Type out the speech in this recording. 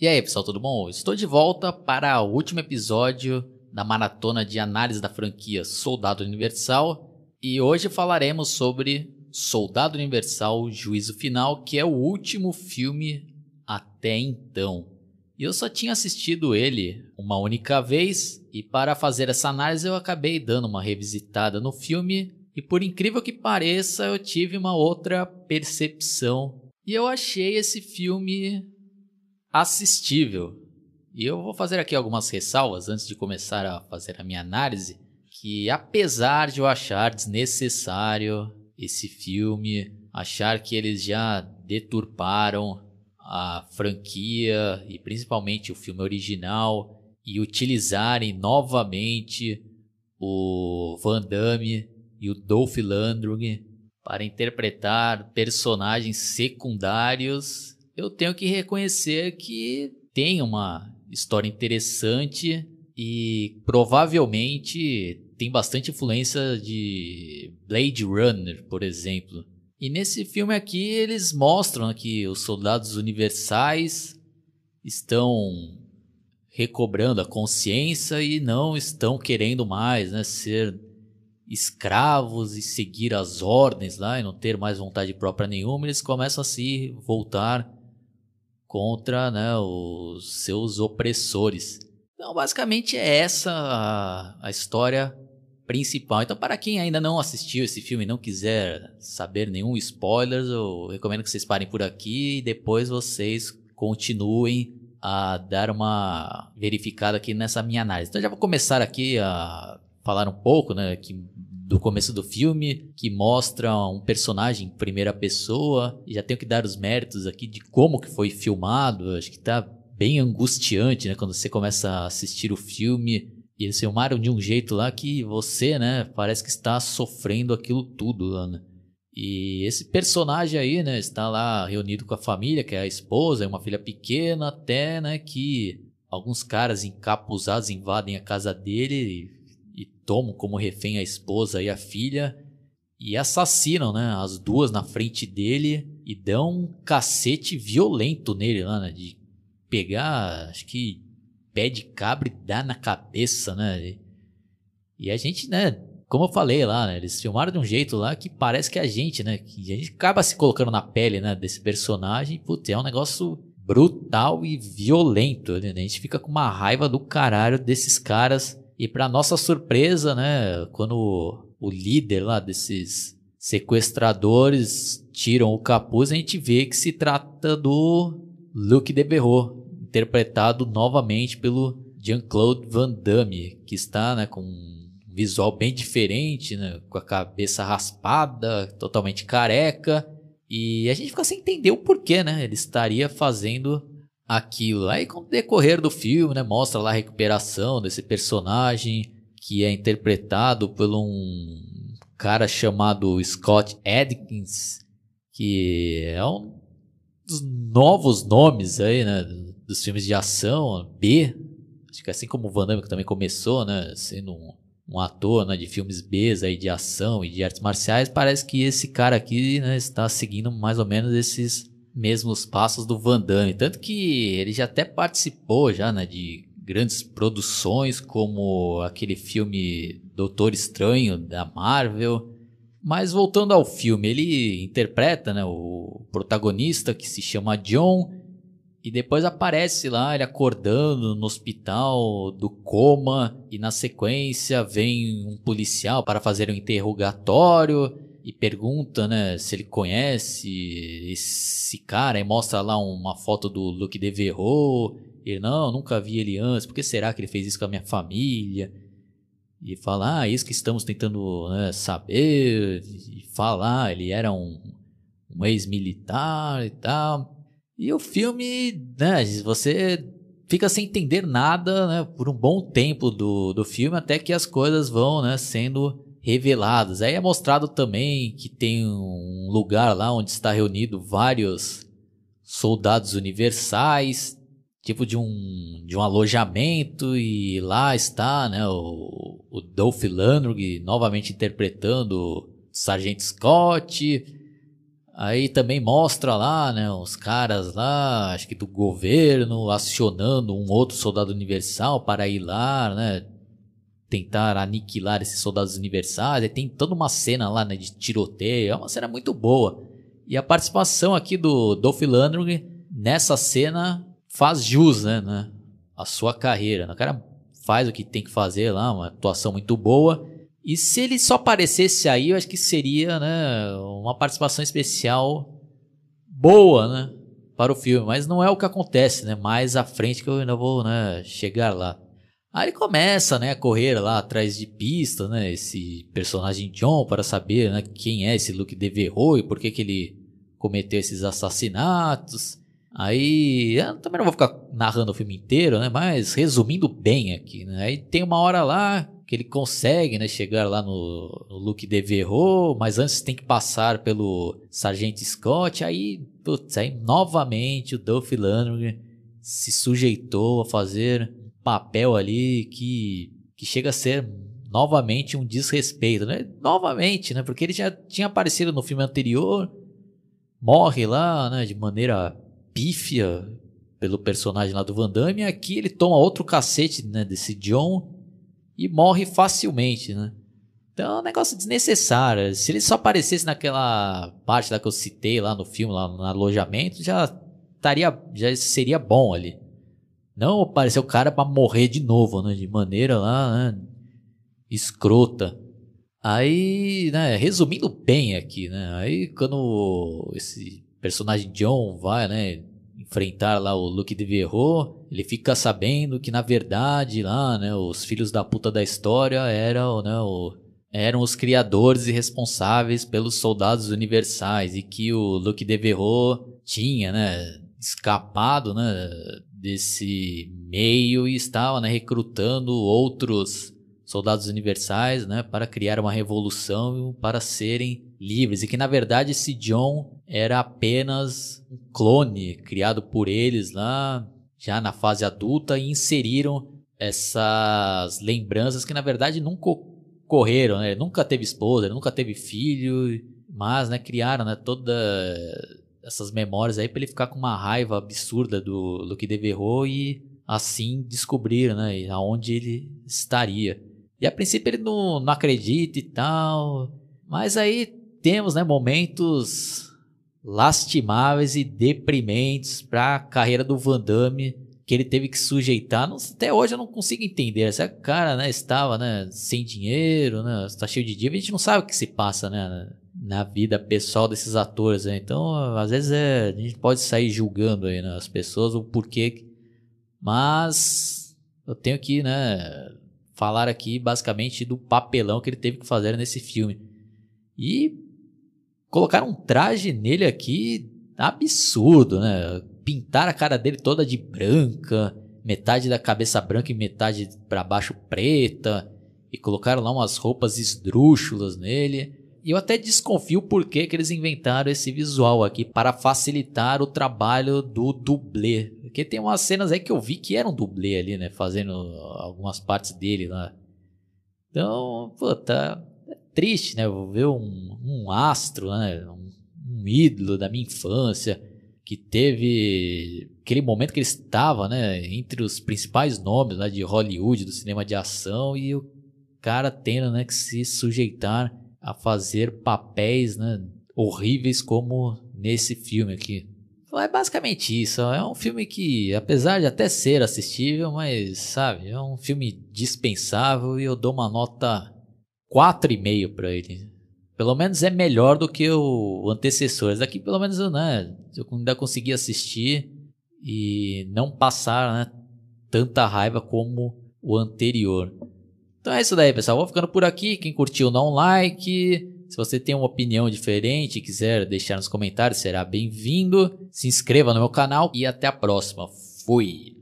E aí, pessoal, tudo bom? Estou de volta para o último episódio da maratona de análise da franquia Soldado Universal e hoje falaremos sobre Soldado Universal Juízo Final, que é o último filme até então. E eu só tinha assistido ele uma única vez e para fazer essa análise eu acabei dando uma revisitada no filme e por incrível que pareça eu tive uma outra percepção e eu achei esse filme assistível. E eu vou fazer aqui algumas ressalvas antes de começar a fazer a minha análise, que apesar de eu achar desnecessário esse filme, achar que eles já deturparam a franquia e principalmente o filme original e utilizarem novamente o Van Damme e o Dolph Lundgren para interpretar personagens secundários eu tenho que reconhecer que tem uma história interessante e provavelmente tem bastante influência de Blade Runner, por exemplo. E nesse filme aqui eles mostram que os soldados universais estão recobrando a consciência e não estão querendo mais né, ser escravos e seguir as ordens lá e não ter mais vontade própria nenhuma. Eles começam a se voltar contra né, os seus opressores. Então, basicamente, é essa a, a história principal. Então, para quem ainda não assistiu esse filme e não quiser saber nenhum spoiler, eu recomendo que vocês parem por aqui e depois vocês continuem a dar uma verificada aqui nessa minha análise. Então, já vou começar aqui a falar um pouco, né, que do começo do filme, que mostra um personagem em primeira pessoa. E já tenho que dar os méritos aqui de como que foi filmado. Acho que tá bem angustiante, né? Quando você começa a assistir o filme. E eles filmaram de um jeito lá que você, né? Parece que está sofrendo aquilo tudo lá, né? E esse personagem aí, né? Está lá reunido com a família, que é a esposa, é uma filha pequena até, né? Que alguns caras encapuzados invadem a casa dele e tomam como refém a esposa e a filha e assassinam, né, as duas na frente dele e dão um cacete violento nele lá, né, de pegar, acho que pé de cabra e dar na cabeça, né? E a gente, né, como eu falei lá, né, eles filmaram de um jeito lá que parece que a gente, né, que a gente acaba se colocando na pele, né, desse personagem, putz, é um negócio brutal e violento, né? A gente fica com uma raiva do caralho desses caras e para nossa surpresa, né, quando o líder lá desses sequestradores tiram o capuz, a gente vê que se trata do Luc Devereux, interpretado novamente pelo Jean-Claude Van Damme, que está né, com um visual bem diferente, né, com a cabeça raspada, totalmente careca. E a gente fica sem entender o porquê, né? Ele estaria fazendo aquilo. Aí com o decorrer do filme, né, mostra lá a recuperação desse personagem que é interpretado por um cara chamado Scott Adkins, que é um dos novos nomes aí, né, dos filmes de ação, B, acho que assim como o Van Damme que também começou, né, sendo um, um ator, né, de filmes B aí de ação e de artes marciais, parece que esse cara aqui, né, está seguindo mais ou menos esses mesmos passos do Van Damme. Tanto que ele já até participou já, né, de grandes produções como aquele filme Doutor Estranho da Marvel. Mas voltando ao filme, ele interpreta né, o protagonista que se chama John e depois aparece lá ele acordando no hospital do coma e na sequência vem um policial para fazer um interrogatório e pergunta, né, se ele conhece esse cara e mostra lá uma foto do Luke Devereux. Ele, não, nunca vi ele antes, por que será que ele fez isso com a minha família? E fala, ah, isso que estamos tentando né, saber. E fala, ah, ele era um, um ex-militar e tal. E o filme, né, você fica sem entender nada, né, por um bom tempo do, do filme, até que as coisas vão, né, sendo revelados. Aí é mostrado também que tem um lugar lá onde está reunido vários soldados universais, tipo de um, de um alojamento, e lá está né, o, o Dolph Lundgren novamente interpretando o Sargento Scott. Aí também mostra lá, né, os caras lá, acho que do governo, acionando um outro soldado universal para ir lá, né, tentar aniquilar esses soldados universais. E tem toda uma cena lá, né, de tiroteio, é uma cena muito boa. E a participação aqui do Dolph Lundgren nessa cena faz jus, né, né, a sua carreira. O cara faz o que tem que fazer lá, uma atuação muito boa. E se ele só aparecesse aí, eu acho que seria, né, uma participação especial boa, né, para o filme. Mas não é o que acontece, né, mais à frente que eu ainda vou, né, chegar lá. Aí ele começa, né, a correr lá atrás de pista, né, esse personagem John para saber, né, quem é esse Luke Devereux e por que que ele cometeu esses assassinatos. Aí, eu também não vou ficar narrando o filme inteiro, né, mas resumindo bem aqui, né. Aí tem uma hora lá que ele consegue, né, chegar lá no, no Luke Devereux, mas antes tem que passar pelo Sargento Scott, aí, putz, aí novamente o Dolph Lundgren se sujeitou a fazer papel ali que, que chega a ser novamente um desrespeito, né? Novamente, né? Porque ele já tinha aparecido no filme anterior, morre lá, né, de maneira pífia pelo personagem lá do Van Damme, e aqui ele toma outro cacete, né, desse John e morre facilmente, né? Então é um negócio desnecessário. Se ele só aparecesse naquela parte lá que eu citei lá no filme, lá no alojamento, já estaria, já seria bom ali. Não aparecer o cara para morrer de novo, né? De maneira lá, né? escrota. Aí, né, resumindo bem aqui, né? Aí quando esse personagem John vai, né, enfrentar lá o Luke de Verro, ele fica sabendo que na verdade lá, né, os filhos da puta da história eram, né, o, eram os criadores e responsáveis pelos soldados universais e que o Luke de Verro tinha, né, escapado, né, desse meio e estava, né, recrutando outros soldados universais, né, para criar uma revolução para serem livres e que na verdade esse John era apenas um clone criado por eles lá já na fase adulta e inseriram essas lembranças que na verdade nunca ocorreram, né? Ele nunca teve esposa, nunca teve filho, mas né, criaram né, todas essas memórias aí para ele ficar com uma raiva absurda do Luke Devereux e assim descobriram né, aonde ele estaria. E a princípio ele não, não acredita e tal. Mas aí temos né, momentos lastimáveis e deprimentes para a carreira do Van Damme que ele teve que sujeitar. Não, até hoje eu não consigo entender. Essa cara né, estava né, sem dinheiro, né, está cheio de dívida. A gente não sabe o que se passa né, na vida pessoal desses atores. Né? Então, às vezes é, a gente pode sair julgando aí, né, as pessoas o porquê. Mas eu tenho que né, falar aqui basicamente do papelão que ele teve que fazer nesse filme. E colocar um traje nele aqui absurdo, né? Pintar a cara dele toda de branca, metade da cabeça branca e metade para baixo preta, e colocaram lá umas roupas esdrúxulas nele. E eu até desconfio por que, eles inventaram esse visual aqui para facilitar o trabalho do dublê. Porque tem umas cenas aí que eu vi que eram dublê ali, né? Fazendo algumas partes dele lá. Então, puta, é triste, né? Vou ver um, um astro, né? Um, um, ídolo da minha infância que teve aquele momento que ele estava, né? Entre os principais nomes né, de Hollywood, do cinema de ação e o cara tendo, né? Que se sujeitar a fazer papéis, né? Horríveis como nesse filme aqui. Então, é basicamente isso. É um filme que, apesar de até ser assistível, mas, sabe, é um filme dispensável e eu dou uma nota 4,5 para ele. Pelo menos é melhor do que o antecessor. Esse daqui, pelo menos, né, eu ainda consegui assistir e não passar né, tanta raiva como o anterior. Então é isso daí, pessoal. Vou ficando por aqui. Quem curtiu, dá um like. Se você tem uma opinião diferente e quiser deixar nos comentários, será bem-vindo. Se inscreva no meu canal e até a próxima. Fui!